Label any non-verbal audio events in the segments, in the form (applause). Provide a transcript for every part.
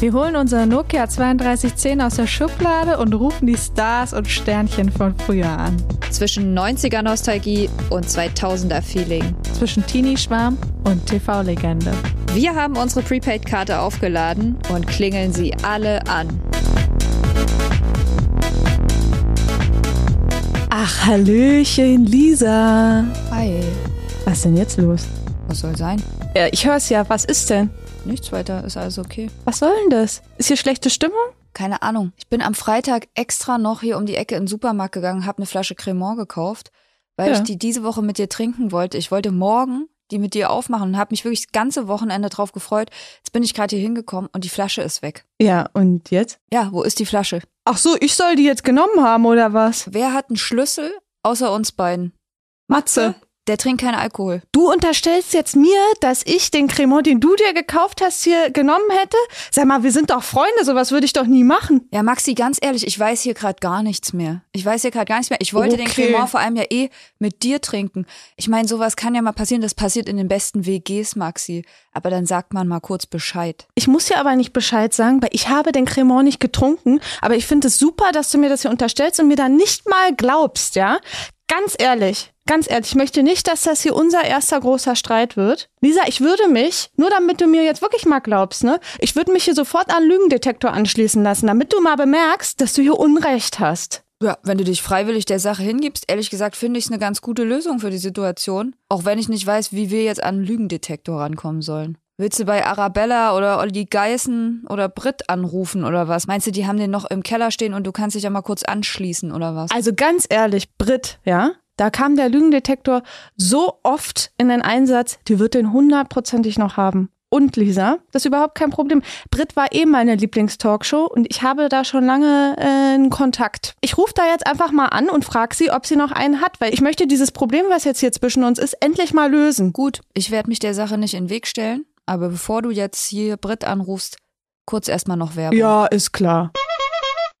Wir holen unser Nokia 3210 aus der Schublade und rufen die Stars und Sternchen von früher an. Zwischen 90er Nostalgie und 2000er Feeling. Zwischen Teenie-Schwarm und TV-Legende. Wir haben unsere Prepaid-Karte aufgeladen und klingeln sie alle an. Ach, Hallöchen, Lisa. Hi. Was ist denn jetzt los? Was soll sein? Ja, ich hör's ja. Was ist denn? Nichts weiter, ist alles okay. Was soll denn das? Ist hier schlechte Stimmung? Keine Ahnung. Ich bin am Freitag extra noch hier um die Ecke in den Supermarkt gegangen, habe eine Flasche Cremant gekauft, weil Ja. ich die diese Woche mit dir trinken wollte. Ich wollte morgen die mit dir aufmachen und habe mich wirklich das ganze Wochenende drauf gefreut. Jetzt bin ich gerade hier hingekommen und die Flasche ist weg. Ja, und jetzt? Ja, wo ist die Flasche? Ach so, ich soll die jetzt genommen haben, oder was? Wer hat einen Schlüssel außer uns beiden? Matze. Der trinkt keinen Alkohol. Du unterstellst jetzt mir, dass ich den Cremant, den du dir gekauft hast, hier genommen hätte? Sag mal, wir sind doch Freunde, sowas würde ich doch nie machen. Ja, Maxi, ganz ehrlich, ich weiß hier gerade gar nichts mehr. Ich weiß hier gerade gar nichts mehr. Ich wollte den Okay. Cremant vor allem ja eh mit dir trinken. Ich meine, sowas kann ja mal passieren. Das passiert in den besten WGs, Maxi. Aber dann sagt man mal kurz Bescheid. Ich muss dir aber nicht Bescheid sagen, weil ich habe den Cremant nicht getrunken. Aber ich finde es super, dass du mir das hier unterstellst und mir da nicht mal glaubst, ja? Ganz ehrlich, ganz ehrlich, ich möchte nicht, dass das hier unser erster großer Streit wird. Lisa, ich würde mich, nur damit du mir jetzt wirklich mal glaubst, ne? Ich würde mich hier sofort an Lügendetektor anschließen lassen, damit du mal bemerkst, dass du hier Unrecht hast. Ja, wenn du dich freiwillig der Sache hingibst, ehrlich gesagt, finde ich es eine ganz gute Lösung für die Situation. Auch wenn ich nicht weiß, wie wir jetzt an einen Lügendetektor rankommen sollen. Willst du bei Arabella oder Olli Geißen oder Brit anrufen oder was? Meinst du, die haben den noch im Keller stehen und du kannst dich ja mal kurz anschließen oder was? Also ganz ehrlich, Brit, ja, da kam der Lügendetektor so oft in den Einsatz, die wird den hundertprozentig noch haben. Und Lisa, das ist überhaupt kein Problem. Brit war eh meine Lieblingstalkshow und ich habe da schon lange äh, einen Kontakt. Ich rufe da jetzt einfach mal an und frage sie, ob sie noch einen hat, weil ich möchte dieses Problem, was jetzt hier zwischen uns ist, endlich mal lösen. Gut, ich werde mich der Sache nicht in den Weg stellen, aber bevor du jetzt hier Brit anrufst, kurz erstmal noch Werbung. Ja, ist klar.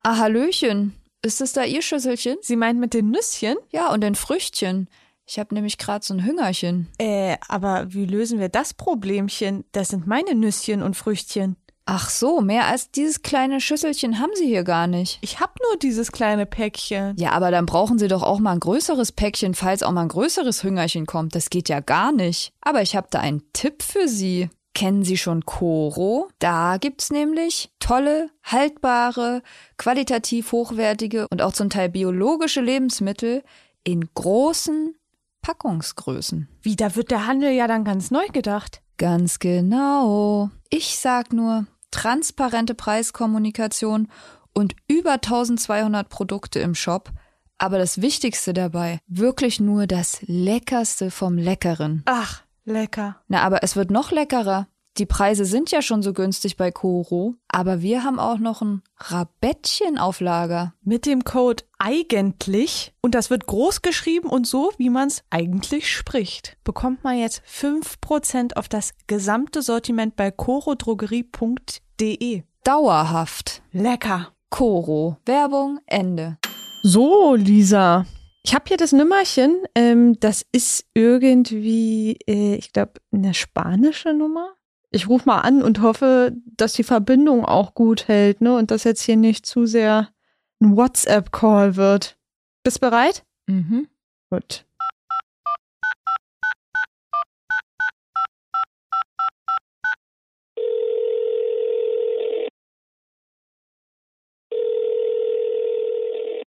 Ah, Hallöchen. Ist das da ihr Schüsselchen? Sie meint mit den Nüsschen? Ja, und ein Früchtchen. Ich habe nämlich gerade so ein Hüngerchen. Äh, aber wie lösen wir das Problemchen? Das sind meine Nüsschen und Früchtchen. Ach so, mehr als dieses kleine Schüsselchen haben sie hier gar nicht. Ich hab nur dieses kleine Päckchen. Ja, aber dann brauchen sie doch auch mal ein größeres Päckchen, falls auch mal ein größeres Hüngerchen kommt. Das geht ja gar nicht. Aber ich habe da einen Tipp für Sie. Kennen Sie schon Koro? Da gibt's nämlich tolle, haltbare, qualitativ hochwertige und auch zum Teil biologische Lebensmittel in großen Packungsgrößen. Wie, da wird der Handel ja dann ganz neu gedacht. Ganz genau. Ich sag nur transparente Preiskommunikation und über 1200 Produkte im Shop. Aber das Wichtigste dabei, wirklich nur das Leckerste vom Leckeren. Ach, lecker. Na, aber es wird noch leckerer. Die Preise sind ja schon so günstig bei Koro, aber wir haben auch noch ein Rabettchen auf Lager. Mit dem Code eigentlich, und das wird groß geschrieben und so, wie man es eigentlich spricht, bekommt man jetzt 5% auf das gesamte Sortiment bei corodrogerie.de. Dauerhaft. Lecker. Koro. Werbung, Ende. So, Lisa. Ich habe hier das Nummerchen. Ähm, das ist irgendwie, äh, ich glaube, eine spanische Nummer. Ich rufe mal an und hoffe, dass die Verbindung auch gut hält, ne? Und dass jetzt hier nicht zu sehr ein WhatsApp-Call wird. Bist bereit? Mhm. Gut.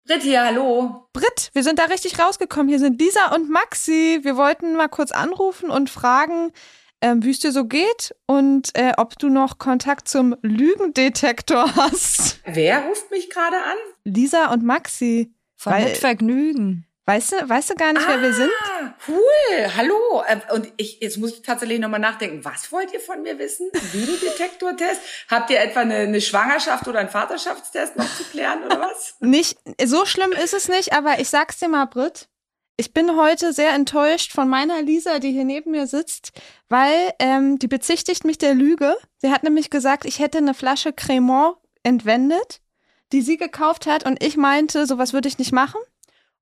Britt hier, hallo. Britt, wir sind da richtig rausgekommen. Hier sind Lisa und Maxi. Wir wollten mal kurz anrufen und fragen, ähm, wie es dir so geht und äh, ob du noch Kontakt zum Lügendetektor hast. Wer ruft mich gerade an? Lisa und Maxi. Von Weil- mit Vergnügen. Weißt du, weißt du gar nicht, wer wir sind? Ah, cool, hallo. Ähm, Und ich, jetzt muss ich tatsächlich nochmal nachdenken. Was wollt ihr von mir wissen? Lügendetektortest? Habt ihr etwa eine, eine Schwangerschaft oder einen Vaterschaftstest noch zu klären oder was? (laughs) Nicht, so schlimm ist es nicht, aber ich sag's dir mal, Britt. Ich bin heute sehr enttäuscht von meiner Lisa, die hier neben mir sitzt, weil ähm, die bezichtigt mich der Lüge. Sie hat nämlich gesagt, ich hätte eine Flasche Cremant entwendet, die sie gekauft hat und ich meinte, sowas würde ich nicht machen.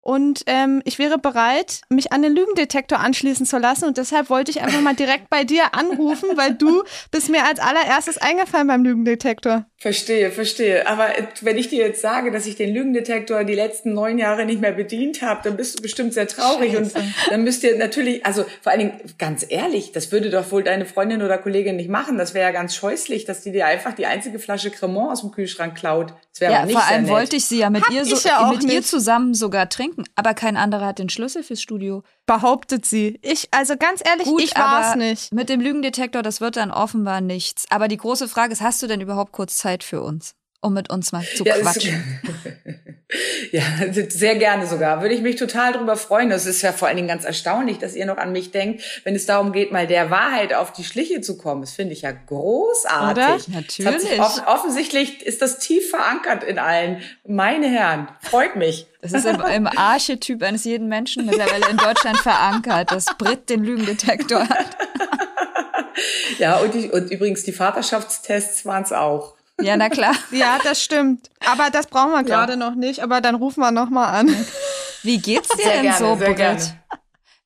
Und ähm, ich wäre bereit, mich an den Lügendetektor anschließen zu lassen. Und deshalb wollte ich einfach mal direkt bei dir anrufen, weil du bist mir als allererstes eingefallen beim Lügendetektor. Verstehe, verstehe. Aber wenn ich dir jetzt sage, dass ich den Lügendetektor die letzten neun Jahre nicht mehr bedient habe, dann bist du bestimmt sehr traurig. Scheiße. Und dann müsst ihr natürlich, also vor allen Dingen, ganz ehrlich, das würde doch wohl deine Freundin oder Kollegin nicht machen. Das wäre ja ganz scheußlich, dass die dir einfach die einzige Flasche Cremant aus dem Kühlschrank klaut. Das wäre ja, nicht vor allem sehr nett. wollte ich sie ja mit Hab ihr so, ja mit ihr nicht. zusammen sogar trinken, aber kein anderer hat den Schlüssel fürs Studio. Behauptet sie. Ich, also ganz ehrlich, Gut, ich war's aber nicht. Mit dem Lügendetektor, das wird dann offenbar nichts. Aber die große Frage ist, hast du denn überhaupt kurz Zeit für uns? Um mit uns mal zu Ja, quatschen. (laughs) Ja, sehr gerne sogar. Würde ich mich total drüber freuen. Das ist ja vor allen Dingen ganz erstaunlich, dass ihr noch an mich denkt, wenn es darum geht, mal der Wahrheit auf die Schliche zu kommen. Das finde ich ja großartig. Oder? Natürlich. off offensichtlich ist das tief verankert in allen. Meine Herren, freut mich. Das ist im, im Archetyp eines jeden Menschen mittlerweile in Deutschland verankert, dass Brit den Lügendetektor hat. (laughs) Ja, und, die, und übrigens die Vaterschaftstests waren es auch. Ja, na klar. (laughs) Ja, das stimmt. Aber das brauchen wir gerade noch nicht. Aber dann rufen wir noch mal an. Wie geht's dir Sehr denn gerne, so, sehr Brit? gerne.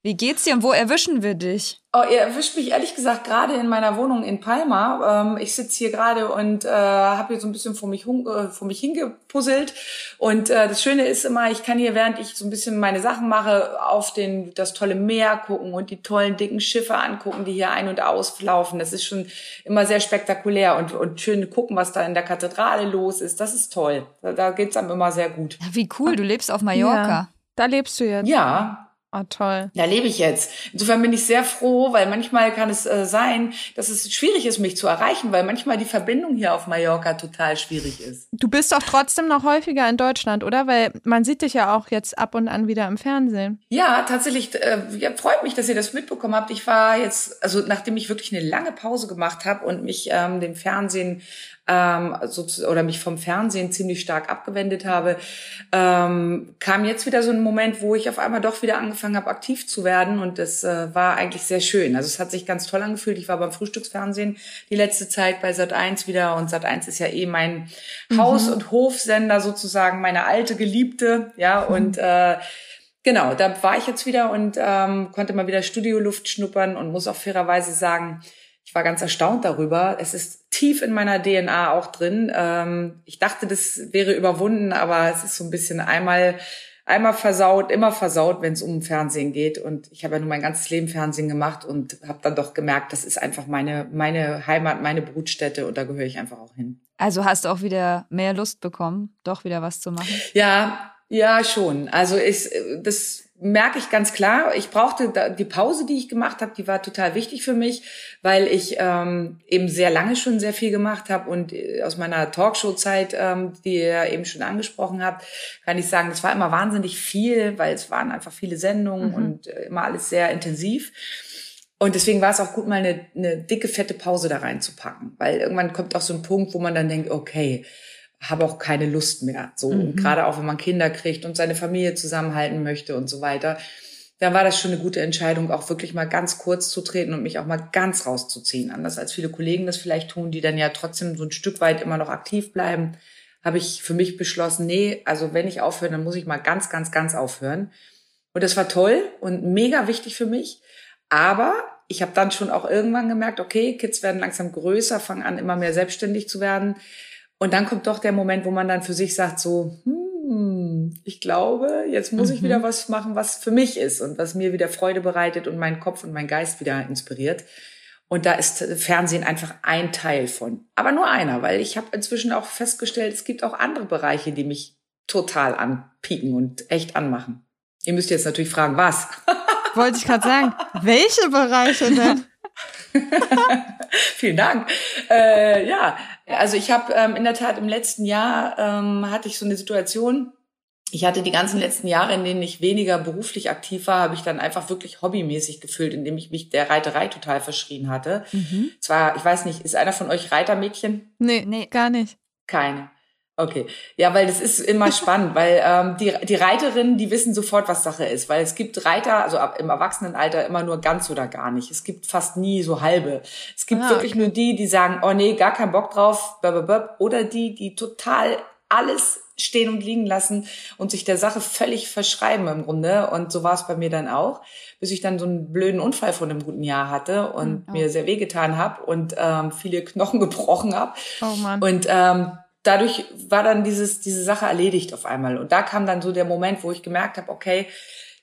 Wie geht's dir und wo erwischen wir dich? Oh, ihr erwischt mich ehrlich gesagt gerade in meiner Wohnung in Palma. Ähm, ich sitze hier gerade und äh, habe hier so ein bisschen vor mich, äh, vor mich hingepuzzelt. Und äh, das Schöne ist immer, ich kann hier, während ich so ein bisschen meine Sachen mache, auf den das tolle Meer gucken und die tollen dicken Schiffe angucken, die hier ein- und auslaufen. Das ist schon immer sehr spektakulär und, und schön gucken, was da in der Kathedrale los ist. Das ist toll. Da, da geht's einem immer sehr gut. Ja, Wie cool, du lebst auf Mallorca. Ja, da lebst du jetzt. Ja, Oh, toll. Da lebe ich jetzt. Insofern bin ich sehr froh, weil manchmal kann es äh, sein, dass es schwierig ist, mich zu erreichen, weil manchmal die Verbindung hier auf Mallorca total schwierig ist. Du bist doch trotzdem noch häufiger in Deutschland, oder? Weil man sieht dich ja auch jetzt ab und an wieder im Fernsehen. Ja, tatsächlich, äh, ja, freut mich, dass ihr das mitbekommen habt. Ich war jetzt, also nachdem ich wirklich eine lange Pause gemacht habe und mich ähm, dem Fernsehen ähm, so, oder mich vom Fernsehen ziemlich stark abgewendet habe, ähm, kam jetzt wieder so ein Moment, wo ich auf einmal doch wieder angefangen habe, aktiv zu werden und das äh, war eigentlich sehr schön. Also es hat sich ganz toll angefühlt. Ich war beim Frühstücksfernsehen die letzte Zeit bei Sat1 wieder und Sat1 ist ja eh mein Haus- und Hofsender sozusagen, meine alte Geliebte, ja und äh, Genau, da war ich jetzt wieder und ähm, konnte mal wieder Studioluft schnuppern und muss auch fairerweise sagen, ich war ganz erstaunt darüber. Es ist tief in meiner DNA auch drin. Ähm, ich dachte, das wäre überwunden, aber es ist so ein bisschen einmal einmal versaut, immer versaut, wenn es um Fernsehen geht. Und ich habe ja nur mein ganzes Leben Fernsehen gemacht und habe dann doch gemerkt, das ist einfach meine meine Heimat, meine Brutstätte und da gehöre ich einfach auch hin. Also hast du auch wieder mehr Lust bekommen, doch wieder was zu machen? Ja, ja, schon. Also ich, das merke ich ganz klar. Ich brauchte die Pause, die ich gemacht habe, die war total wichtig für mich, weil ich ähm, eben sehr lange schon sehr viel gemacht habe und äh, aus meiner Talkshow-Zeit, ähm, die ihr eben schon angesprochen habt, kann ich sagen, das war immer wahnsinnig viel, weil es waren einfach viele Sendungen und äh, immer alles sehr intensiv. Und deswegen war es auch gut, mal eine, eine dicke, fette Pause da reinzupacken, weil irgendwann kommt auch so ein Punkt, wo man dann denkt, okay, habe auch keine Lust mehr. So und gerade auch wenn man Kinder kriegt und seine Familie zusammenhalten möchte und so weiter, da war das schon eine gute Entscheidung, auch wirklich mal ganz kurz zu treten und mich auch mal ganz rauszuziehen. Anders als viele Kollegen das vielleicht tun, die dann ja trotzdem so ein Stück weit immer noch aktiv bleiben, habe ich für mich beschlossen, nee, also wenn ich aufhöre, dann muss ich mal ganz, ganz, ganz aufhören. Und das war toll und mega wichtig für mich. Aber ich habe dann schon auch irgendwann gemerkt, okay, Kids werden langsam größer, fangen an, immer mehr selbstständig zu werden. Und dann kommt doch der Moment, wo man dann für sich sagt, so, hm, ich glaube, jetzt muss ich wieder was machen, was für mich ist und was mir wieder Freude bereitet und meinen Kopf und meinen Geist wieder inspiriert. Und da ist Fernsehen einfach ein Teil von. Aber nur einer, weil ich habe inzwischen auch festgestellt, es gibt auch andere Bereiche, die mich total anpieken und echt anmachen. Ihr müsst jetzt natürlich fragen, was? Wollte ich gerade sagen. (laughs) Welche Bereiche denn? (laughs) Vielen Dank. Äh, ja, also ich habe ähm, in der Tat im letzten Jahr ähm, hatte ich so eine Situation. Ich hatte die ganzen letzten Jahre, in denen ich weniger beruflich aktiv war, habe ich dann einfach wirklich hobbymäßig gefüllt, indem ich mich der Reiterei total verschrien hatte. Zwar, ich weiß nicht, ist einer von euch Reitermädchen? Nee, Nee. gar nicht. Keine. Okay, ja, weil das ist immer spannend, weil ähm, die, die Reiterinnen, die wissen sofort, was Sache ist, weil es gibt Reiter, also ab, im Erwachsenenalter immer nur ganz oder gar nicht. Es gibt fast nie so halbe. Es gibt ah, wirklich okay. nur die, die sagen, oh nee, gar keinen Bock drauf, oder die, die total alles stehen und liegen lassen und sich der Sache völlig verschreiben im Grunde. Und so war es bei mir dann auch, bis ich dann so einen blöden Unfall vor einem guten Jahr hatte und oh. mir sehr wehgetan habe und ähm, viele Knochen gebrochen habe. Oh Mann. Und ähm, dadurch war dann dieses, diese Sache erledigt auf einmal. Und da kam dann so der Moment, wo ich gemerkt habe, okay,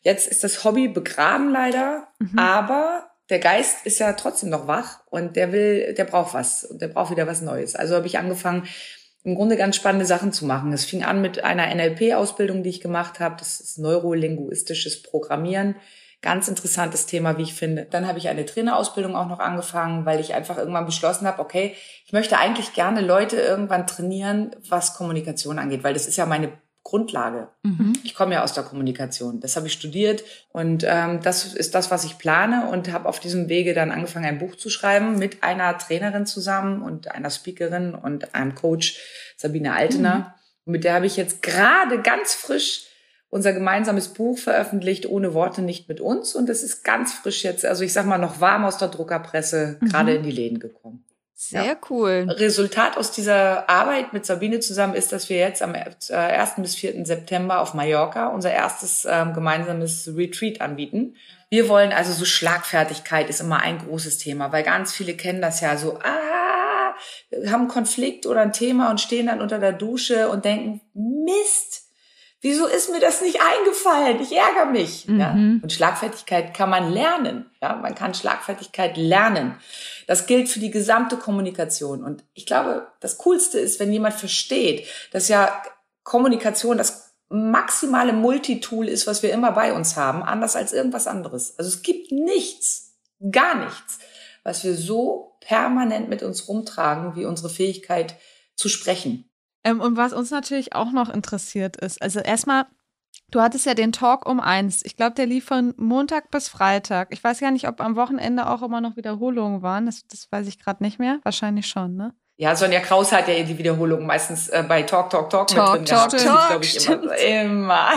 jetzt ist das Hobby begraben leider, mhm. aber der Geist ist ja trotzdem noch wach und der will, der braucht was und der braucht wieder was Neues. Also habe ich angefangen, im Grunde ganz spannende Sachen zu machen. Es fing an mit einer NLP-Ausbildung, die ich gemacht habe. Das ist neurolinguistisches Programmieren. Ganz interessantes Thema, wie ich finde. Dann habe ich eine Trainerausbildung auch noch angefangen, weil ich einfach irgendwann beschlossen habe, okay, ich möchte eigentlich gerne Leute irgendwann trainieren, was Kommunikation angeht, weil das ist ja meine Grundlage. Mhm. Ich komme ja aus der Kommunikation. Das habe ich studiert und ähm, das ist das, was ich plane und habe auf diesem Wege dann angefangen, ein Buch zu schreiben mit einer Trainerin zusammen und einer Speakerin und einem Coach, Sabine Altener. Mhm. mit der habe ich jetzt gerade ganz frisch unser gemeinsames Buch veröffentlicht, ohne Worte nicht mit uns. Und das ist ganz frisch jetzt, also ich sag mal noch warm aus der Druckerpresse, mhm. gerade in die Läden gekommen. Sehr ja. cool. Resultat aus dieser Arbeit mit Sabine zusammen ist, dass wir jetzt am 1. Äh, bis 4. September auf Mallorca unser erstes ähm, gemeinsames Retreat anbieten. Wir wollen also so Schlagfertigkeit ist immer ein großes Thema, weil ganz viele kennen das ja so, ah, haben einen Konflikt oder ein Thema und stehen dann unter der Dusche und denken, Mist, Wieso ist mir das nicht eingefallen? Ich ärgere mich. Mhm. Ja? Und Schlagfertigkeit kann man lernen. Ja? Man kann Schlagfertigkeit lernen. Das gilt für die gesamte Kommunikation. Und ich glaube, das Coolste ist, wenn jemand versteht, dass ja Kommunikation das maximale Multitool ist, was wir immer bei uns haben, anders als irgendwas anderes. Also es gibt nichts, gar nichts, was wir so permanent mit uns rumtragen, wie unsere Fähigkeit zu sprechen. Ähm, und was uns natürlich auch noch interessiert ist, also erstmal, du hattest ja den Talk um eins. Ich glaube, der lief von Montag bis Freitag. Ich weiß gar nicht, ob am Wochenende auch immer noch Wiederholungen waren. Das, das weiß ich gerade nicht mehr. Wahrscheinlich schon, ne? Ja, Sonja Kraus hat ja die Wiederholung meistens äh, bei Talk, Talk, Talk, Talk mit drin Talk, gehabt. Talk, ich, immer, immer.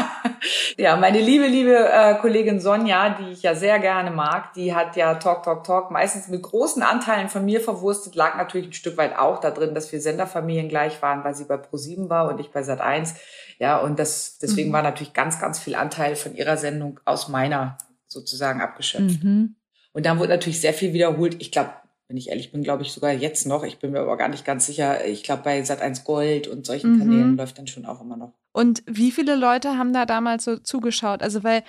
Ja, meine liebe, liebe äh, Kollegin Sonja, die ich ja sehr gerne mag, die hat ja Talk, Talk, Talk meistens mit großen Anteilen von mir verwurstet, lag natürlich ein Stück weit auch da drin, dass wir Senderfamilien gleich waren, weil sie bei Pro7 war und ich bei Sat1. Ja, und das, deswegen mhm. war natürlich ganz, ganz viel Anteil von ihrer Sendung aus meiner sozusagen abgeschöpft. Mhm. Und dann wurde natürlich sehr viel wiederholt. Ich glaube, wenn ich ehrlich bin, glaube ich sogar jetzt noch. Ich bin mir aber gar nicht ganz sicher. Ich glaube, bei Sat1 Gold und solchen mhm. Kanälen läuft dann schon auch immer noch. Und wie viele Leute haben da damals so zugeschaut? Also, weil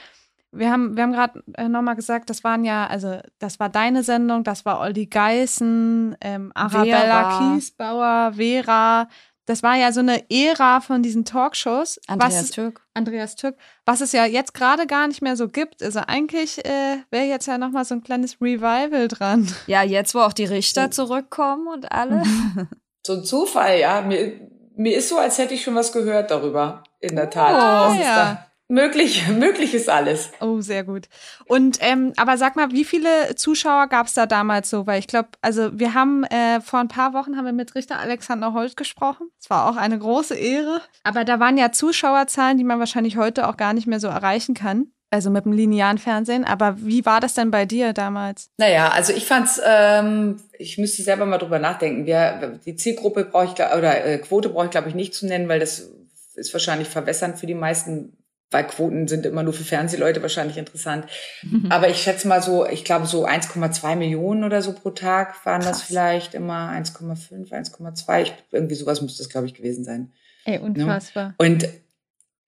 wir haben, wir haben gerade äh, nochmal gesagt, das waren ja, also das war deine Sendung, das war Oldi Geißen, ähm, Arabella Vera. Kiesbauer, Vera, das war ja so eine Ära von diesen Talkshows. Andreas was, Türk. Andreas Türk. Was es ja jetzt gerade gar nicht mehr so gibt. Also eigentlich äh, wäre jetzt ja nochmal so ein kleines Revival dran. Ja, jetzt, wo auch die Richter zurückkommen und alle. Mhm. (laughs) So ein Zufall, ja. Mir, mir ist so, als hätte ich schon was gehört darüber. In der Tat. Oh, ja. Möglich, (laughs) möglich ist alles. Oh, sehr gut. Und ähm, aber sag mal, wie viele Zuschauer gab es da damals so? Weil ich glaube, also wir haben äh, vor ein paar Wochen haben wir mit Richter Alexander Holt gesprochen. Es war auch eine große Ehre. Aber da waren ja Zuschauerzahlen, die man wahrscheinlich heute auch gar nicht mehr so erreichen kann. Also mit dem linearen Fernsehen. Aber wie war das denn bei dir damals? Naja, also ich fand's, ähm, ich müsste selber mal drüber nachdenken. Wir, die Zielgruppe brauche ich, oder äh, Quote brauche ich, glaube ich, nicht zu nennen, weil das ist wahrscheinlich verwässernd für die meisten weil Quoten sind immer nur für Fernsehleute wahrscheinlich interessant. Mhm. Aber ich schätze mal so, ich glaube so 1,2 Millionen oder so pro Tag waren Krass. das vielleicht immer 1,5, 1,2. Irgendwie sowas müsste es, glaube ich, gewesen sein. Ey, unfassbar. Und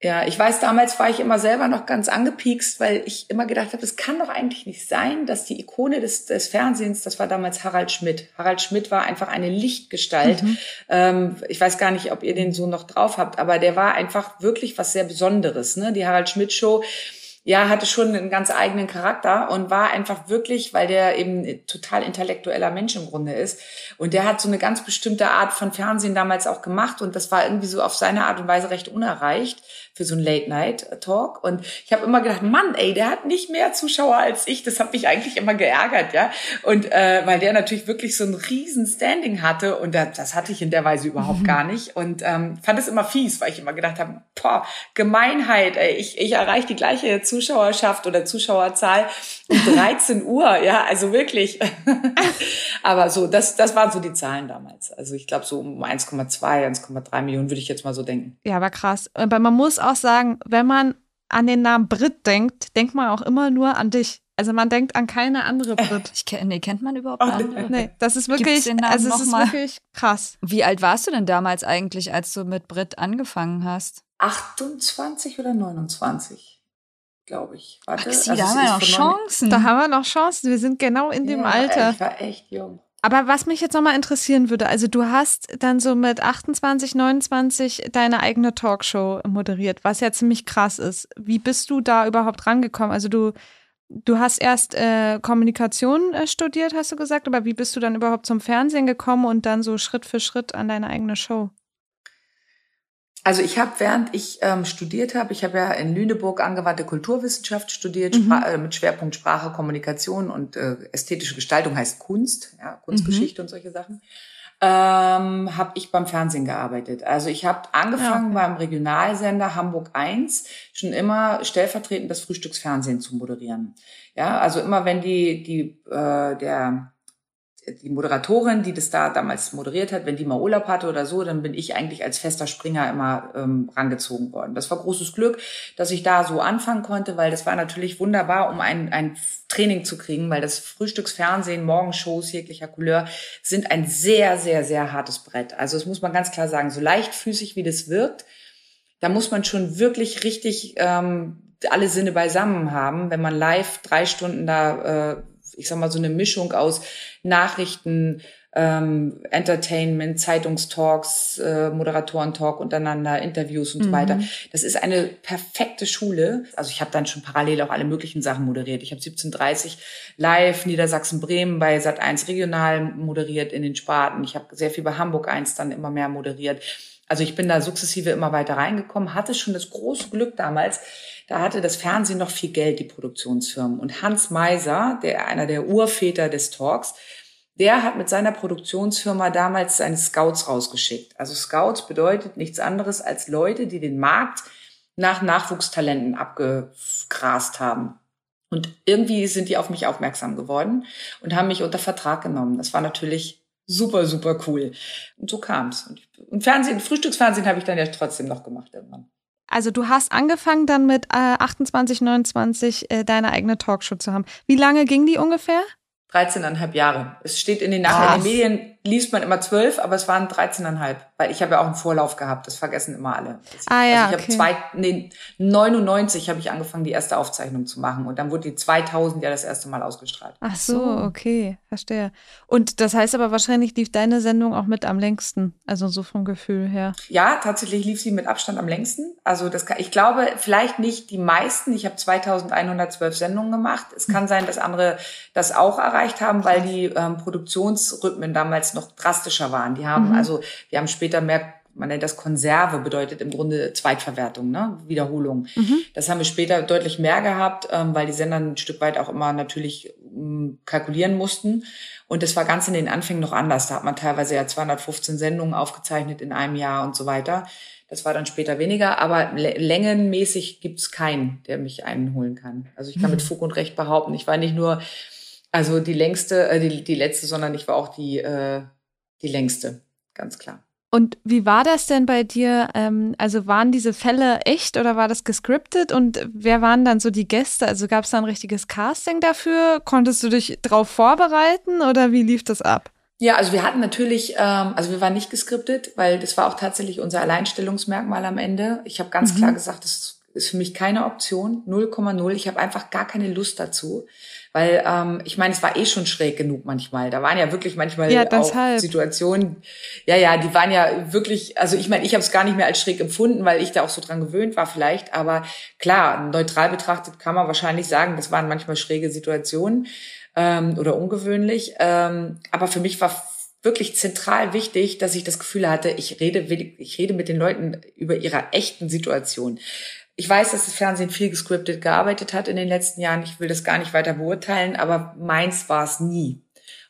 ja, ich weiß, damals war ich immer selber noch ganz angepiekst, weil ich immer gedacht habe, es kann doch eigentlich nicht sein, dass die Ikone des, des Fernsehens, das war damals Harald Schmidt. Harald Schmidt war einfach eine Lichtgestalt. Mhm. Ähm, ich weiß gar nicht, ob ihr den so noch drauf habt, aber der war einfach wirklich was sehr Besonderes. Ne? Die Harald Schmidt Show ja, hatte schon einen ganz eigenen Charakter und war einfach wirklich, weil der eben total intellektueller Mensch im Grunde ist. Und der hat so eine ganz bestimmte Art von Fernsehen damals auch gemacht und das war irgendwie so auf seine Art und Weise recht unerreicht für so ein Late-Night-Talk. Und ich habe immer gedacht, Mann, ey, der hat nicht mehr Zuschauer als ich. Das hat mich eigentlich immer geärgert, ja. Und äh, weil der natürlich wirklich so ein riesen Standing hatte und das, das hatte ich in der Weise überhaupt mhm. gar nicht. Und ähm, fand es immer fies, weil ich immer gedacht habe, boah, Gemeinheit, ey, ich, ich erreiche die gleiche Zuschauerschaft oder Zuschauerzahl um (laughs) 13 Uhr, ja, also wirklich. (laughs) Aber so, das, das waren so die Zahlen damals. Also ich glaube so um 1,2, 1,3 Millionen würde ich jetzt mal so denken. Ja, aber krass. Aber man muss auch sagen, wenn man an den Namen Brit denkt, denkt man auch immer nur an dich. Also man denkt an keine andere (laughs) Brit. Ich kenn, nee, kennt man überhaupt nicht. Nee, das ist wirklich, also es ist mal? wirklich krass. Wie alt warst du denn damals eigentlich, als du mit Brit angefangen hast? 28 oder 29, glaube ich. Warte, Ach, also da haben wir noch Chancen. Da haben wir noch Chancen. Wir sind genau in ja, dem Alter. Ich war echt jung. Aber was mich jetzt nochmal interessieren würde, also du hast dann so mit 28, 29 deine eigene Talkshow moderiert, was ja ziemlich krass ist. Wie bist du da überhaupt rangekommen? Also du, du hast erst äh, Kommunikation äh, studiert, hast du gesagt, aber wie bist du dann überhaupt zum Fernsehen gekommen und dann so Schritt für Schritt an deine eigene Show? Also ich habe, während ich ähm, studiert habe, ich habe ja in Lüneburg angewandte Kulturwissenschaft studiert, mhm. äh, mit Schwerpunkt Sprache, Kommunikation und äh, ästhetische Gestaltung heißt Kunst, ja, Kunstgeschichte mhm. und solche Sachen. Ähm, habe ich beim Fernsehen gearbeitet. Also ich habe angefangen ja, okay. beim Regionalsender Hamburg 1 schon immer stellvertretend das Frühstücksfernsehen zu moderieren. Ja, also immer wenn die die äh, der die Moderatorin, die das da damals moderiert hat, wenn die mal Urlaub hatte oder so, dann bin ich eigentlich als fester Springer immer ähm, rangezogen worden. Das war großes Glück, dass ich da so anfangen konnte, weil das war natürlich wunderbar, um ein, ein Training zu kriegen, weil das Frühstücksfernsehen, Morgenshows jeglicher Couleur sind ein sehr, sehr, sehr hartes Brett. Also das muss man ganz klar sagen, so leichtfüßig wie das wirkt, da muss man schon wirklich richtig ähm, alle Sinne beisammen haben, wenn man live drei Stunden da äh, ich sag mal, so eine Mischung aus Nachrichten, ähm, Entertainment, Zeitungstalks, äh, Moderatorentalk untereinander, Interviews und mhm. so weiter. Das ist eine perfekte Schule. Also ich habe dann schon parallel auch alle möglichen Sachen moderiert. Ich habe 1730 live Niedersachsen-Bremen bei Sat 1 regional moderiert in den Sparten. Ich habe sehr viel bei Hamburg 1 dann immer mehr moderiert. Also ich bin da sukzessive immer weiter reingekommen, hatte schon das große Glück damals, da hatte das Fernsehen noch viel Geld, die Produktionsfirmen. Und Hans Meiser, der einer der Urväter des Talks, der hat mit seiner Produktionsfirma damals seine Scouts rausgeschickt. Also Scouts bedeutet nichts anderes als Leute, die den Markt nach Nachwuchstalenten abgegrast haben. Und irgendwie sind die auf mich aufmerksam geworden und haben mich unter Vertrag genommen. Das war natürlich super, super cool. Und so kam's. Und Fernsehen, Frühstücksfernsehen habe ich dann ja trotzdem noch gemacht irgendwann. Also du hast angefangen dann mit äh, 28, 29 äh, deine eigene Talkshow zu haben. Wie lange ging die ungefähr? 13,5 Jahre. Es steht in den Nachrichten, in den Medien liest man immer zwölf, aber es waren 13,5, weil ich habe ja auch einen Vorlauf gehabt, das vergessen immer alle. Ah ja, also ich okay. habe zwei, nee, 99 habe ich angefangen, die erste Aufzeichnung zu machen und dann wurde die 2000 ja das erste Mal ausgestrahlt. Ach so, okay, verstehe. Und das heißt aber wahrscheinlich lief deine Sendung auch mit am längsten, also so vom Gefühl her. Ja, tatsächlich lief sie mit Abstand am längsten. Also das kann, ich glaube, vielleicht nicht die meisten. Ich habe 2112 Sendungen gemacht. Es kann sein, dass andere das auch erreicht haben, weil die ähm, Produktionsrhythmen damals noch drastischer waren. Die haben mhm. also, wir haben später mehr man nennt das Konserve, bedeutet im Grunde Zweitverwertung, ne? Wiederholung. Mhm. Das haben wir später deutlich mehr gehabt, ähm, weil die Sender ein Stück weit auch immer natürlich ähm, kalkulieren mussten. Und das war ganz in den Anfängen noch anders. Da hat man teilweise ja 215 Sendungen aufgezeichnet in einem Jahr und so weiter. Das war dann später weniger, aber längenmäßig gibt's keinen, der mich einholen kann. Also ich kann mhm. mit Fug und Recht behaupten, ich war nicht nur also die längste, äh, die, die letzte, sondern ich war auch die äh, die längste, ganz klar. Und wie war das denn bei dir? Ähm, also waren diese Fälle echt oder war das gescriptet? Und wer waren dann so die Gäste? Also gab es da ein richtiges Casting dafür? Konntest du dich darauf vorbereiten oder wie lief das ab? Ja, also wir hatten natürlich, ähm, also wir waren nicht gescriptet, weil das war auch tatsächlich unser Alleinstellungsmerkmal am Ende. Ich habe ganz mhm. klar gesagt, das ist für mich keine Option, 0,0. Ich habe einfach gar keine Lust dazu. Weil ähm, ich meine, es war eh schon schräg genug manchmal. Da waren ja wirklich manchmal ja, auch Situationen, ja, ja, die waren ja wirklich, also ich meine, ich habe es gar nicht mehr als schräg empfunden, weil ich da auch so dran gewöhnt war vielleicht. Aber klar, neutral betrachtet kann man wahrscheinlich sagen, das waren manchmal schräge Situationen ähm, oder ungewöhnlich. Ähm, aber für mich war wirklich zentral wichtig, dass ich das Gefühl hatte, ich rede, ich rede mit den Leuten über ihre echten Situation. Ich weiß, dass das Fernsehen viel gescriptet gearbeitet hat in den letzten Jahren. Ich will das gar nicht weiter beurteilen, aber meins war es nie.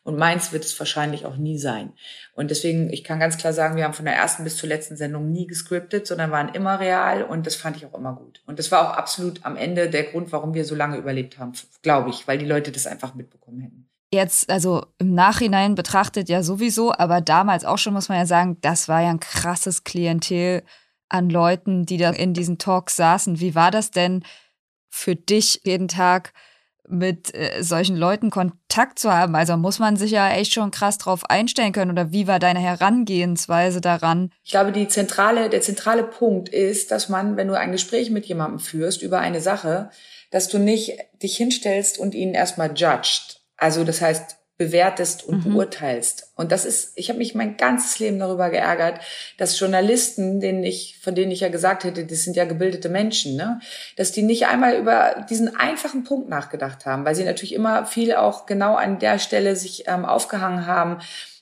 Und meins wird es wahrscheinlich auch nie sein. Und deswegen, ich kann ganz klar sagen, wir haben von der ersten bis zur letzten Sendung nie gescriptet, sondern waren immer real und das fand ich auch immer gut. Und das war auch absolut am Ende der Grund, warum wir so lange überlebt haben, glaube ich, weil die Leute das einfach mitbekommen hätten. Jetzt, also im Nachhinein betrachtet ja sowieso, aber damals auch schon muss man ja sagen, das war ja ein krasses Klientel an Leuten, die da in diesen Talks saßen. Wie war das denn für dich jeden Tag mit äh, solchen Leuten Kontakt zu haben? Also muss man sich ja echt schon krass drauf einstellen können oder wie war deine Herangehensweise daran? Ich glaube, die zentrale, der zentrale Punkt ist, dass man, wenn du ein Gespräch mit jemandem führst über eine Sache, dass du nicht dich hinstellst und ihn erstmal judged. Also das heißt, bewertest und mhm. beurteilst. Und das ist, ich habe mich mein ganzes Leben darüber geärgert, dass Journalisten, denen ich, von denen ich ja gesagt hätte, das sind ja gebildete Menschen, ne, dass die nicht einmal über diesen einfachen Punkt nachgedacht haben, weil sie natürlich immer viel auch genau an der Stelle sich ähm, aufgehangen haben,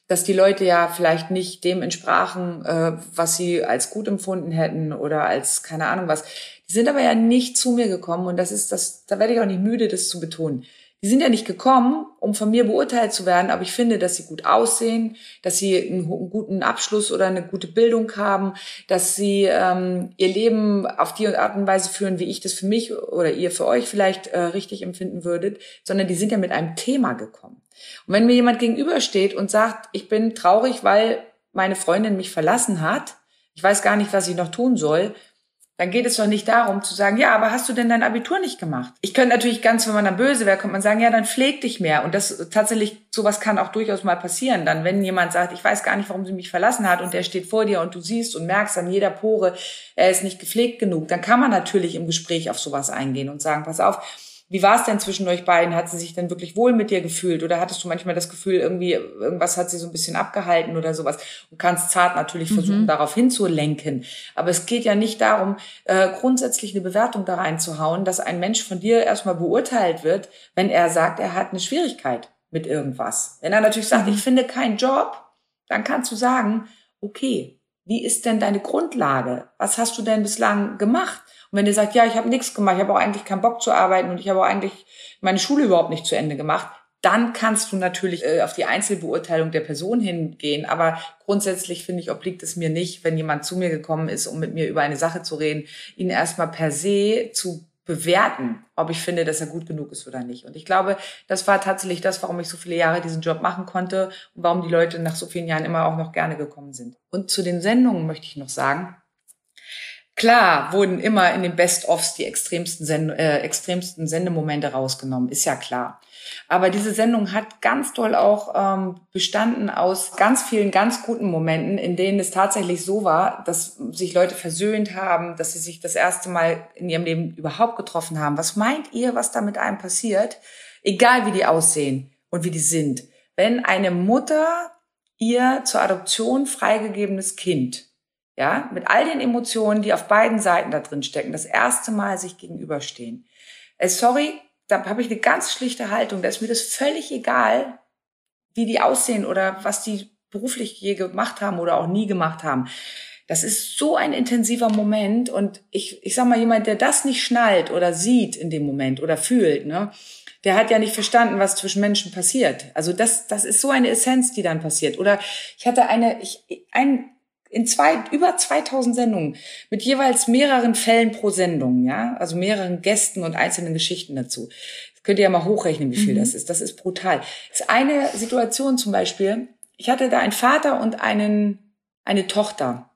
dass die Leute ja vielleicht nicht dem entsprachen, äh, was sie als gut empfunden hätten oder als keine Ahnung was. Die sind aber ja nicht zu mir gekommen und das ist das, da werde ich auch nicht müde, das zu betonen die sind ja nicht gekommen, um von mir beurteilt zu werden, aber ich finde, dass sie gut aussehen, dass sie einen, guten Abschluss oder eine gute Bildung haben, dass sie ähm, ihr Leben auf die Art und Weise führen, wie ich das für mich oder ihr für euch vielleicht äh, richtig empfinden würdet, sondern die sind ja mit einem Thema gekommen. Und wenn mir jemand gegenübersteht und sagt, ich bin traurig, weil meine Freundin mich verlassen hat, ich weiß gar nicht, was ich noch tun soll, dann geht es doch nicht darum zu sagen, ja, aber hast du denn dein Abitur nicht gemacht? Ich könnte natürlich ganz, wenn man dann böse wäre, könnte man sagen, ja, dann pfleg dich mehr. Und das tatsächlich, sowas kann auch durchaus mal passieren. Dann, wenn jemand sagt, ich weiß gar nicht, warum sie mich verlassen hat und der steht vor dir und du siehst und merkst an jeder Pore, er ist nicht gepflegt genug, dann kann man natürlich im Gespräch auf sowas eingehen und sagen, pass auf, wie war es denn zwischen euch beiden? Hat sie sich denn wirklich wohl mit dir gefühlt? Oder hattest du manchmal das Gefühl, irgendwie, irgendwas hat sie so ein bisschen abgehalten oder sowas? Du kannst zart natürlich mhm. versuchen, darauf hinzulenken. Aber es geht ja nicht darum, äh, grundsätzlich eine Bewertung da reinzuhauen, dass ein Mensch von dir erstmal beurteilt wird, wenn er sagt, er hat eine Schwierigkeit mit irgendwas. Wenn er natürlich sagt, mhm. ich finde keinen Job, dann kannst du sagen, okay, wie ist denn deine Grundlage? Was hast du denn bislang gemacht? Und wenn ihr sagt, ja, ich habe nichts gemacht, ich habe auch eigentlich keinen Bock zu arbeiten und ich habe auch eigentlich meine Schule überhaupt nicht zu Ende gemacht, dann kannst du natürlich äh, auf die Einzelbeurteilung der Person hingehen. Aber grundsätzlich finde ich, obliegt es mir nicht, wenn jemand zu mir gekommen ist, um mit mir über eine Sache zu reden, ihn erstmal per se zu bewerten, ob ich finde, dass er gut genug ist oder nicht. Und ich glaube, das war tatsächlich das, warum ich so viele Jahre diesen Job machen konnte und warum die Leute nach so vielen Jahren immer auch noch gerne gekommen sind. Und zu den Sendungen möchte ich noch sagen, Klar wurden immer in den Best-ofs die extremsten, Send äh, extremsten Sendemomente rausgenommen, ist ja klar. Aber diese Sendung hat ganz toll auch ähm, bestanden aus ganz vielen ganz guten Momenten, in denen es tatsächlich so war, dass sich Leute versöhnt haben, dass sie sich das erste Mal in ihrem Leben überhaupt getroffen haben. Was meint ihr, was da mit einem passiert? Egal wie die aussehen und wie die sind. Wenn eine Mutter ihr zur Adoption freigegebenes Kind ja, mit all den Emotionen, die auf beiden Seiten da drin stecken, das erste Mal sich gegenüberstehen. Äh, sorry, da habe ich eine ganz schlichte Haltung. Da ist mir das völlig egal, wie die aussehen oder was die beruflich je gemacht haben oder auch nie gemacht haben. Das ist so ein intensiver Moment und ich, ich sag mal, jemand, der das nicht schnallt oder sieht in dem Moment oder fühlt, ne, der hat ja nicht verstanden, was zwischen Menschen passiert. Also das, das ist so eine Essenz, die dann passiert. Oder ich hatte eine, ich, ein in zwei, über 2000 Sendungen mit jeweils mehreren Fällen pro Sendung, ja, also mehreren Gästen und einzelnen Geschichten dazu. Das könnt ihr ja mal hochrechnen, wie viel mhm. das ist. Das ist brutal. Das ist eine Situation zum Beispiel. Ich hatte da einen Vater und einen, eine Tochter.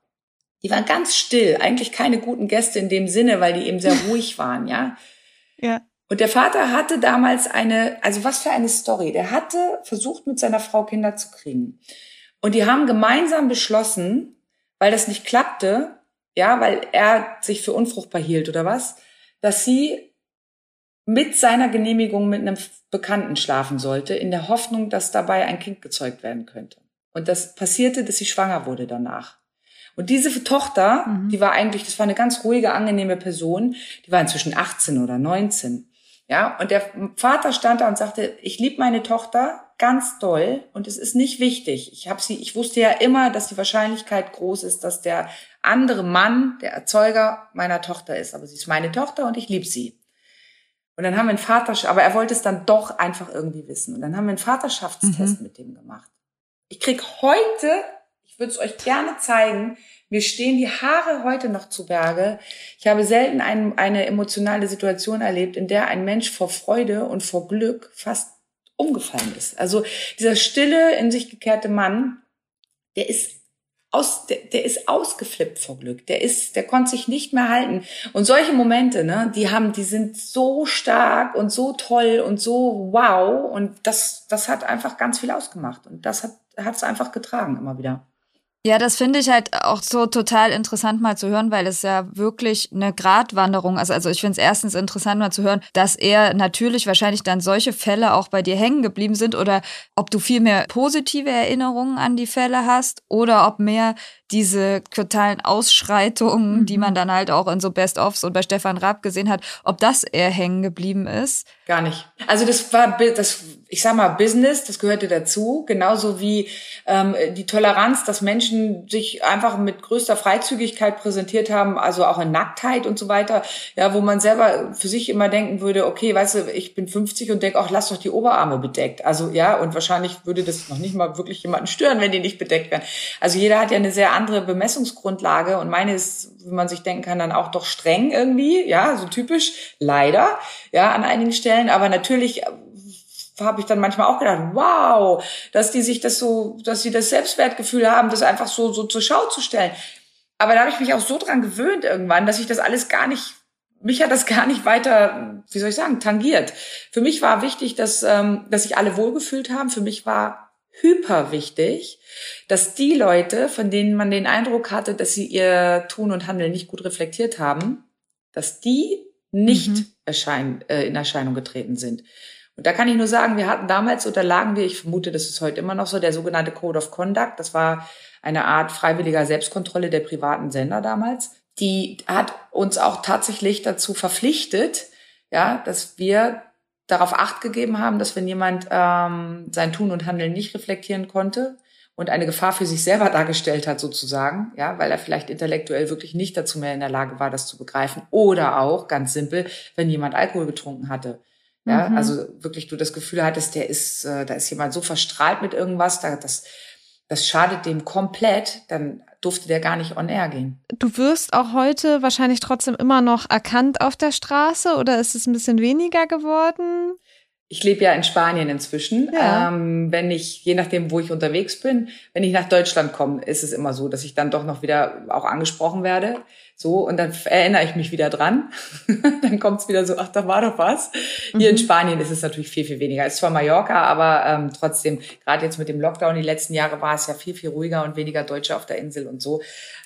Die waren ganz still, eigentlich keine guten Gäste in dem Sinne, weil die eben sehr (laughs) ruhig waren, ja. Ja. Und der Vater hatte damals eine, also was für eine Story. Der hatte versucht, mit seiner Frau Kinder zu kriegen. Und die haben gemeinsam beschlossen, weil das nicht klappte, ja, weil er sich für unfruchtbar hielt oder was, dass sie mit seiner Genehmigung mit einem Bekannten schlafen sollte, in der Hoffnung, dass dabei ein Kind gezeugt werden könnte. Und das passierte, dass sie schwanger wurde danach. Und diese Tochter, mhm. die war eigentlich, das war eine ganz ruhige, angenehme Person, die war inzwischen 18 oder 19. Ja, und der Vater stand da und sagte, ich liebe meine Tochter ganz doll und es ist nicht wichtig. Ich habe sie, ich wusste ja immer, dass die Wahrscheinlichkeit groß ist, dass der andere Mann der Erzeuger meiner Tochter ist, aber sie ist meine Tochter und ich liebe sie. Und dann haben wir einen Vaterschaft, aber er wollte es dann doch einfach irgendwie wissen. Und dann haben wir einen Vaterschaftstest mhm. mit dem gemacht. Ich krieg heute, ich würde es euch gerne zeigen, mir stehen die Haare heute noch zu Berge. Ich habe selten ein, eine emotionale Situation erlebt, in der ein Mensch vor Freude und vor Glück fast umgefallen ist. Also dieser stille, in sich gekehrte Mann, der ist aus, der, der ist ausgeflippt vor Glück. Der ist, der konnte sich nicht mehr halten. Und solche Momente, ne, die haben, die sind so stark und so toll und so wow. Und das, das hat einfach ganz viel ausgemacht. Und das hat, hat es einfach getragen immer wieder. Ja, das finde ich halt auch so total interessant mal zu hören, weil es ja wirklich eine Gratwanderung ist. Also ich finde es erstens interessant mal zu hören, dass er natürlich wahrscheinlich dann solche Fälle auch bei dir hängen geblieben sind oder ob du viel mehr positive Erinnerungen an die Fälle hast oder ob mehr diese totalen Ausschreitungen, mhm. die man dann halt auch in so Best-ofs und bei Stefan Raab gesehen hat, ob das eher hängen geblieben ist. Gar nicht. Also das war das, ich sag mal, Business, das gehörte dazu, genauso wie ähm, die Toleranz, dass Menschen sich einfach mit größter Freizügigkeit präsentiert haben, also auch in Nacktheit und so weiter, ja, wo man selber für sich immer denken würde, okay, weißt du, ich bin 50 und denke, auch lass doch die Oberarme bedeckt. Also ja, und wahrscheinlich würde das noch nicht mal wirklich jemanden stören, wenn die nicht bedeckt werden. Also jeder hat ja eine sehr andere Bemessungsgrundlage und meine ist, wie man sich denken kann, dann auch doch streng irgendwie, ja, so typisch, leider, ja, an einigen Stellen, aber natürlich äh, habe ich dann manchmal auch gedacht, wow, dass die sich das so, dass sie das Selbstwertgefühl haben, das einfach so, so zur Schau zu stellen. Aber da habe ich mich auch so dran gewöhnt irgendwann, dass ich das alles gar nicht, mich hat das gar nicht weiter, wie soll ich sagen, tangiert. Für mich war wichtig, dass, ähm, dass sich alle wohlgefühlt haben. Für mich war hyper wichtig, dass die Leute, von denen man den Eindruck hatte, dass sie ihr Tun und Handeln nicht gut reflektiert haben, dass die nicht mhm. erschein, äh, in Erscheinung getreten sind. Und da kann ich nur sagen, wir hatten damals unterlagen wir, ich vermute, das ist heute immer noch so, der sogenannte Code of Conduct. Das war eine Art freiwilliger Selbstkontrolle der privaten Sender damals. Die hat uns auch tatsächlich dazu verpflichtet, ja, dass wir darauf Acht gegeben haben, dass wenn jemand ähm, sein Tun und Handeln nicht reflektieren konnte und eine Gefahr für sich selber dargestellt hat sozusagen, ja, weil er vielleicht intellektuell wirklich nicht dazu mehr in der Lage war, das zu begreifen, oder auch ganz simpel, wenn jemand Alkohol getrunken hatte. Ja, mhm. also wirklich du das Gefühl hattest, der ist, äh, da ist jemand so verstrahlt mit irgendwas, da, das, das schadet dem komplett, dann durfte der gar nicht on air gehen. Du wirst auch heute wahrscheinlich trotzdem immer noch erkannt auf der Straße oder ist es ein bisschen weniger geworden? Ich lebe ja in Spanien inzwischen. Ja. Ähm, wenn ich, je nachdem, wo ich unterwegs bin, wenn ich nach Deutschland komme, ist es immer so, dass ich dann doch noch wieder auch angesprochen werde. So, und dann erinnere ich mich wieder dran. (laughs) dann kommt es wieder so, ach, da war doch was. Hier mhm. in Spanien ist es natürlich viel, viel weniger. Es ist zwar Mallorca, aber ähm, trotzdem, gerade jetzt mit dem Lockdown die letzten Jahre war es ja viel, viel ruhiger und weniger Deutsche auf der Insel und so.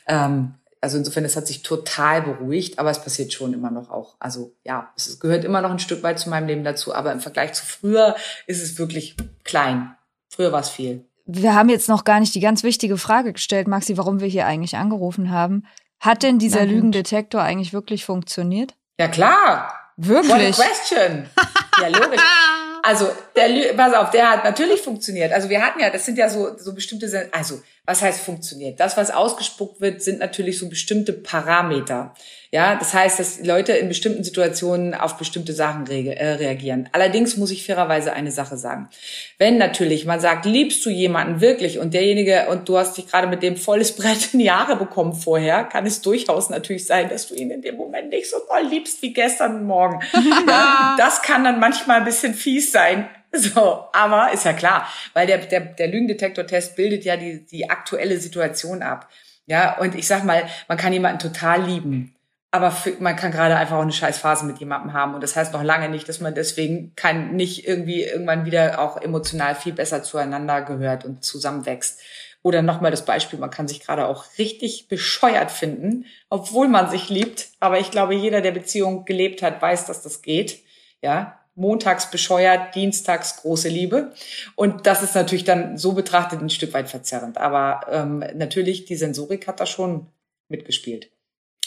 Ähm, also insofern, es hat sich total beruhigt, aber es passiert schon immer noch auch. Also ja, es gehört immer noch ein Stück weit zu meinem Leben dazu, aber im Vergleich zu früher ist es wirklich klein. Früher war es viel. Wir haben jetzt noch gar nicht die ganz wichtige Frage gestellt, Maxi, warum wir hier eigentlich angerufen haben. Hat denn dieser Nein, Lügendetektor eigentlich wirklich funktioniert? Ja klar. Wirklich? What a question. ja, logisch. (laughs) Also, der, pass auf, der hat natürlich funktioniert. Also wir hatten ja, das sind ja so, so bestimmte, also was heißt funktioniert? Das, was ausgespuckt wird, sind natürlich so bestimmte Parameter. Ja, das heißt, dass Leute in bestimmten Situationen auf bestimmte Sachen re äh, reagieren. Allerdings muss ich fairerweise eine Sache sagen. Wenn natürlich man sagt, liebst du jemanden wirklich und derjenige, und du hast dich gerade mit dem volles Brett in die Haare bekommen vorher, kann es durchaus natürlich sein, dass du ihn in dem Moment nicht so toll liebst wie gestern morgen. (laughs) ja, das kann dann manchmal ein bisschen fies sein. So, aber ist ja klar, weil der, der, der Lügendetektor-Test bildet ja die, die aktuelle Situation ab. Ja, und ich sag mal, man kann jemanden total lieben. Aber für, man kann gerade einfach auch eine scheiß Phase mit jemandem haben. Und das heißt noch lange nicht, dass man deswegen kann nicht irgendwie irgendwann wieder auch emotional viel besser zueinander gehört und zusammenwächst. Oder nochmal das Beispiel, man kann sich gerade auch richtig bescheuert finden, obwohl man sich liebt. Aber ich glaube, jeder, der Beziehung gelebt hat, weiß, dass das geht. Ja, montags bescheuert, dienstags große Liebe. Und das ist natürlich dann so betrachtet ein Stück weit verzerrend. Aber ähm, natürlich, die Sensorik hat da schon mitgespielt.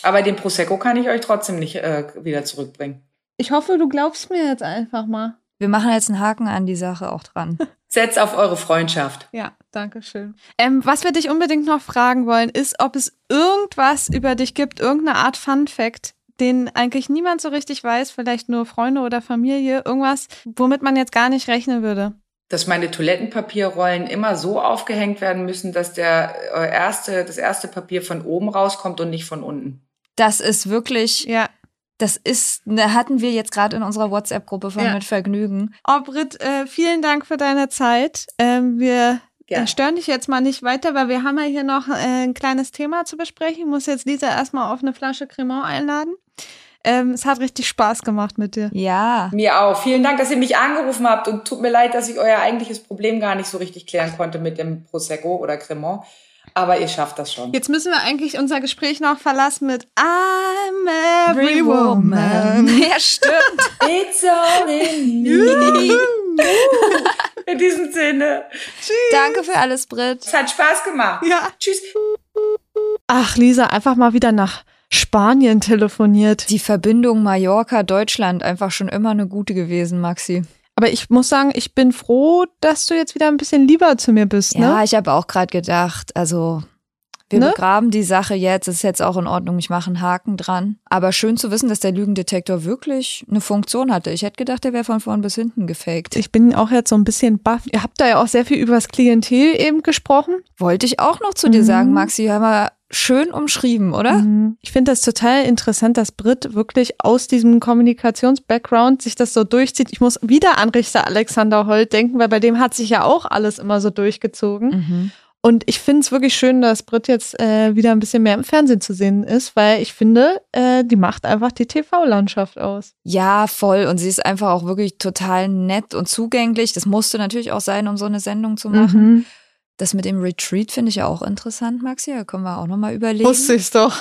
Aber den Prosecco kann ich euch trotzdem nicht äh, wieder zurückbringen. Ich hoffe, du glaubst mir jetzt einfach mal. Wir machen jetzt einen Haken an die Sache auch dran. (laughs) Setz auf eure Freundschaft. Ja, danke schön. Ähm, was wir dich unbedingt noch fragen wollen, ist, ob es irgendwas über dich gibt, irgendeine Art Fun Fact, den eigentlich niemand so richtig weiß, vielleicht nur Freunde oder Familie, irgendwas, womit man jetzt gar nicht rechnen würde. Dass meine Toilettenpapierrollen immer so aufgehängt werden müssen, dass der äh, erste, das erste Papier von oben rauskommt und nicht von unten. Das ist wirklich, Ja. das ist, ne, hatten wir jetzt gerade in unserer WhatsApp-Gruppe von Ja. mit Vergnügen. Oh, Britt, äh, vielen Dank für deine Zeit. Ähm, wir äh, stören dich jetzt mal nicht weiter, weil wir haben ja hier noch äh, ein kleines Thema zu besprechen. Ich muss jetzt Lisa erstmal auf eine Flasche Cremant einladen. Ähm, es hat richtig Spaß gemacht mit dir. Ja. Mir auch. Vielen Dank, dass ihr mich angerufen habt und tut mir leid, dass ich euer eigentliches Problem gar nicht so richtig klären konnte mit dem Prosecco oder Cremant. Aber ihr schafft das schon. Jetzt müssen wir eigentlich unser Gespräch noch verlassen mit I'm every woman. Ja, stimmt. (laughs) It's all in me. In diesem Sinne. Danke für alles, Britt. Es hat Spaß gemacht. Ja. Tschüss. Ach, Lisa, einfach mal wieder nach Spanien telefoniert. Die Verbindung Mallorca-Deutschland einfach schon immer eine gute gewesen, Maxi. Aber ich muss sagen, ich bin froh, dass du jetzt wieder ein bisschen lieber zu mir bist, ne? Ja, ich habe auch gerade gedacht, also wir Ne? begraben die Sache jetzt, ist jetzt auch in Ordnung, ich mache einen Haken dran. Aber schön zu wissen, dass der Lügendetektor wirklich eine Funktion hatte. Ich hätte gedacht, der wäre von vorn bis hinten gefaked. Ich bin auch jetzt so ein bisschen baff. Ihr habt da ja auch sehr viel über das Klientel eben gesprochen. Wollte ich auch noch zu dir Mhm. sagen, Maxi, hör mal, schön umschrieben, oder? Mhm. Ich finde das total interessant, dass Brit wirklich aus diesem Kommunikations-Background sich das so durchzieht. Ich muss wieder an Richter Alexander Holt denken, weil bei dem hat sich ja auch alles immer so durchgezogen. Mhm. Und ich finde es wirklich schön, dass Brit jetzt äh, wieder ein bisschen mehr im Fernsehen zu sehen ist, weil ich finde, äh, die macht einfach die TV-Landschaft aus. Ja, voll. Und sie ist einfach auch wirklich total nett und zugänglich. Das musste natürlich auch sein, um so eine Sendung zu machen. Mhm. Das mit dem Retreat finde ich ja auch interessant, Maxi. Da können wir auch nochmal überlegen. Wusste ich's doch.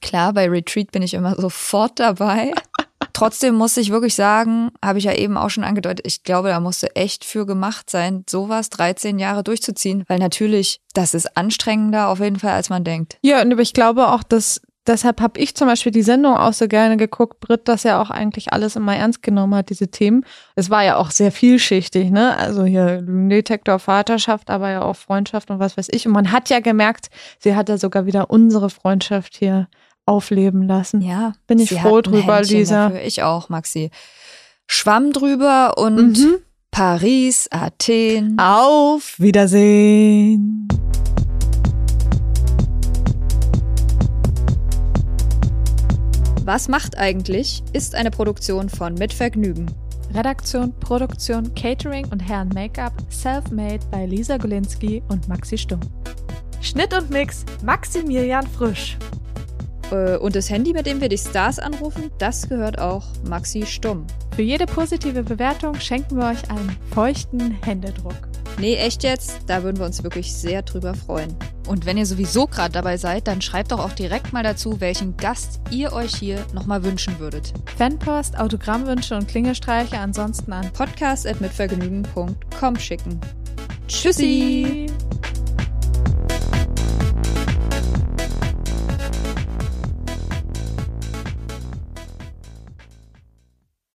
Klar, bei Retreat bin ich immer sofort dabei. (laughs) Trotzdem muss ich wirklich sagen, habe ich ja eben auch schon angedeutet, ich glaube, da musste echt für gemacht sein, sowas 13 Jahre durchzuziehen, weil natürlich, das ist anstrengender auf jeden Fall, als man denkt. Ja, und aber ich glaube auch, dass deshalb habe ich zum Beispiel die Sendung auch so gerne geguckt, Brit, dass er auch eigentlich alles immer ernst genommen hat, diese Themen. Es war ja auch sehr vielschichtig, ne? Also hier Lügendetektor, Vaterschaft, aber ja auch Freundschaft und was weiß ich. Und man hat ja gemerkt, sie hat ja sogar wieder unsere Freundschaft hier aufleben lassen. Ja, Bin ich froh drüber, Händchen Lisa. Dafür. Ich auch, Maxi. Schwamm drüber und Mhm. Paris, Athen. Auf Wiedersehen. Was macht eigentlich? Ist eine Produktion von Mit Vergnügen. Redaktion, Produktion, Catering und Herren Make-up self-made bei Lisa Golinski und Maxi Stumm. Schnitt und Mix Maximilian Frisch. Äh, Und das Handy, mit dem wir die Stars anrufen, das gehört auch Maxi Stumm. Für jede positive Bewertung schenken wir euch einen feuchten Händedruck. Nee, echt jetzt? Da würden wir uns wirklich sehr drüber freuen. Und wenn ihr sowieso gerade dabei seid, dann schreibt doch auch direkt mal dazu, welchen Gast ihr euch hier nochmal wünschen würdet. Fanpost, Autogrammwünsche und Klingelstreiche ansonsten an Podcast at mitvergnügen.com schicken. Tschüssi!